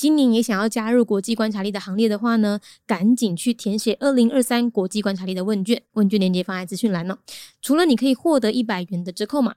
今年也想要加入国际观察力的行列的话呢，赶紧去填写二零二三国际观察力的问卷，问卷链接放在资讯栏哦。除了你可以获得一百元的折扣码，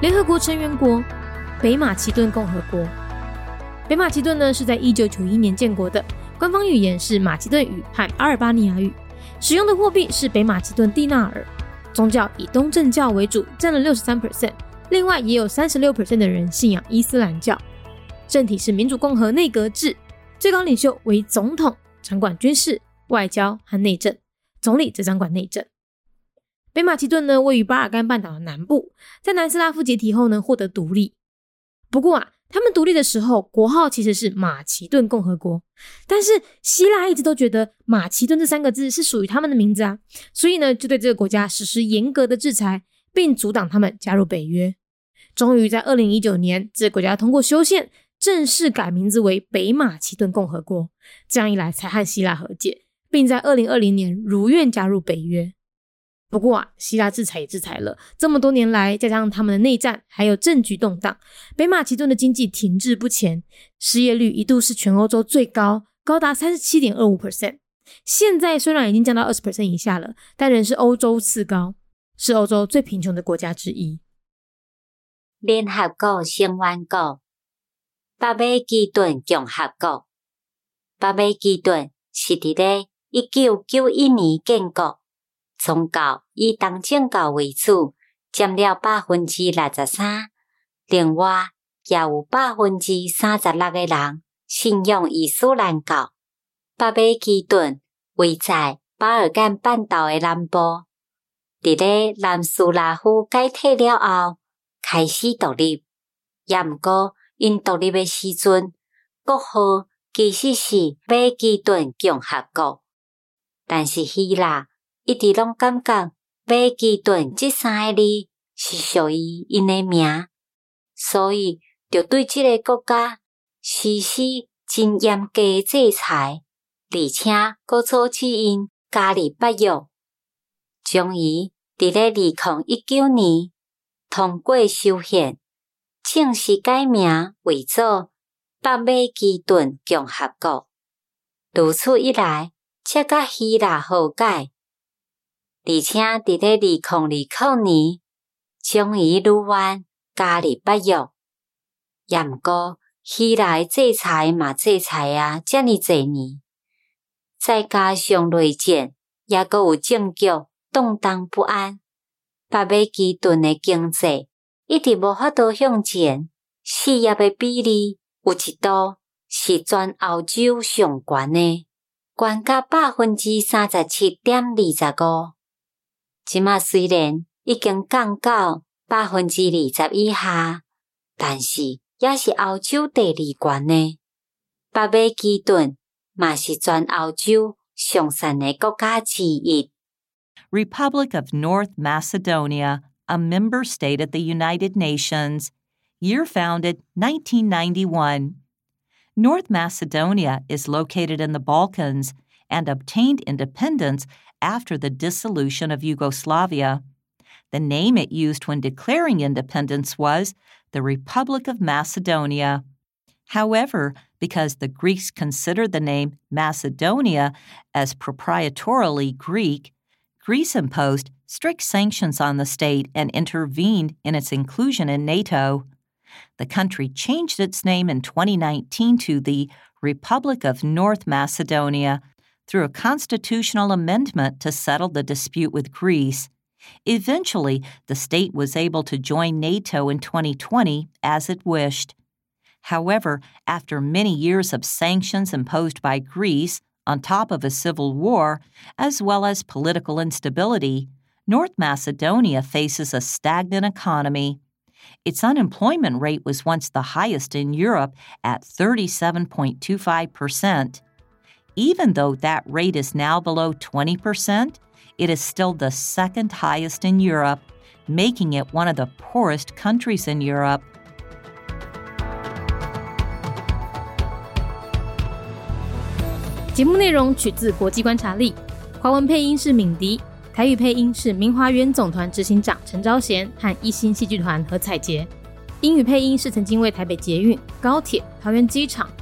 联合国成员国北马其顿共和国。北马其顿呢是在一九九一年建国的，官方语言是马其顿语和阿尔巴尼亚语，使用的货币是北马其顿蒂纳尔，宗教以东正教为主，占了六十三 percent，另外也有三十六 percent 的人信仰伊斯兰教。政体是民主共和内阁制，最高领袖为总统，掌管军事、外交和内政，总理则掌管内政。北马其顿呢，位于巴尔干半岛的南部，在南斯拉夫解体后呢，获得独立。不过啊，他们独立的时候，国号其实是马其顿共和国。但是希腊一直都觉得马其顿这三个字是属于他们的名字啊，所以呢，就对这个国家实施严格的制裁，并阻挡他们加入北约。终于在二零一九年，这个国家通过修宪，正式改名字为北马其顿共和国。这样一来，才和希腊和解，并在二零二零年如愿加入北约。不过啊，希腊制裁也制裁了这么多年来，加上他们的内战还有政局动荡，北马其顿的经济停滞不前，失业率一度是全欧洲最高，高达三十七点二五 percent。现在虽然已经降到二十 percent 以下了，但仍是欧洲次高，是欧洲最贫穷的国家之一。联合国成员国北马其顿共和国，北马其顿是伫咧一九九一年建国。宗教以东正教为主，占了百分之六十三。另外，也有百分之三十六个人信仰伊斯兰教。北马其顿位在巴尔干半岛的南部，伫咧南斯拉夫解体了后开始独立。也毋过，因独立的时阵，国号其实是马其顿共和国，但是希腊。一直拢感觉马其顿这三个字是属于因诶名，所以就对这个国家实施真严格制裁，而且搁阻止因加入北约。终于伫咧二零一九年通过修宪，正式改名为做北马其顿共和国。如此一来，才甲希腊和解。而且伫咧二零二零年，终于如愿加入北约。也毋过，希腊制裁嘛制裁啊，遮尔侪年，再加上内战，也阁有政局动荡不安，北马其顿的经济一直无法度向前，失业的比例有一度是全欧洲上悬的，悬到百分之三十七点二十五。即马虽然已经降到百分之二十以下，但是也是欧洲第二悬呢。北马其顿嘛是全欧洲上善的国家之一。Republic of North Macedonia, a member state of the United Nations, year founded 1991. North Macedonia is located in the Balkans and obtained independence after the dissolution of Yugoslavia. The name it used when declaring independence was the Republic of Macedonia. However, because the Greeks considered the name Macedonia as proprietorially Greek, Greece imposed strict sanctions on the state and intervened in its inclusion in NATO. The country changed its name in 2019 to the Republic of North Macedonia through a constitutional amendment to settle the dispute with Greece. Eventually, the state was able to join NATO in 2020 as it wished. However, after many years of sanctions imposed by Greece, on top of a civil war, as well as political instability, North Macedonia faces a stagnant economy. Its unemployment rate was once the highest in Europe at 37.25% Even though that rate is now below 20%, it is still the second highest in Europe, making it one of the poorest countries in Europe. 节目内容取自国际观察力，华文配音是敏迪，台语配音是明华园总团执行长陈昭贤和一星戏剧团何彩杰，英语配音是曾经为台北捷运、高铁、桃园机场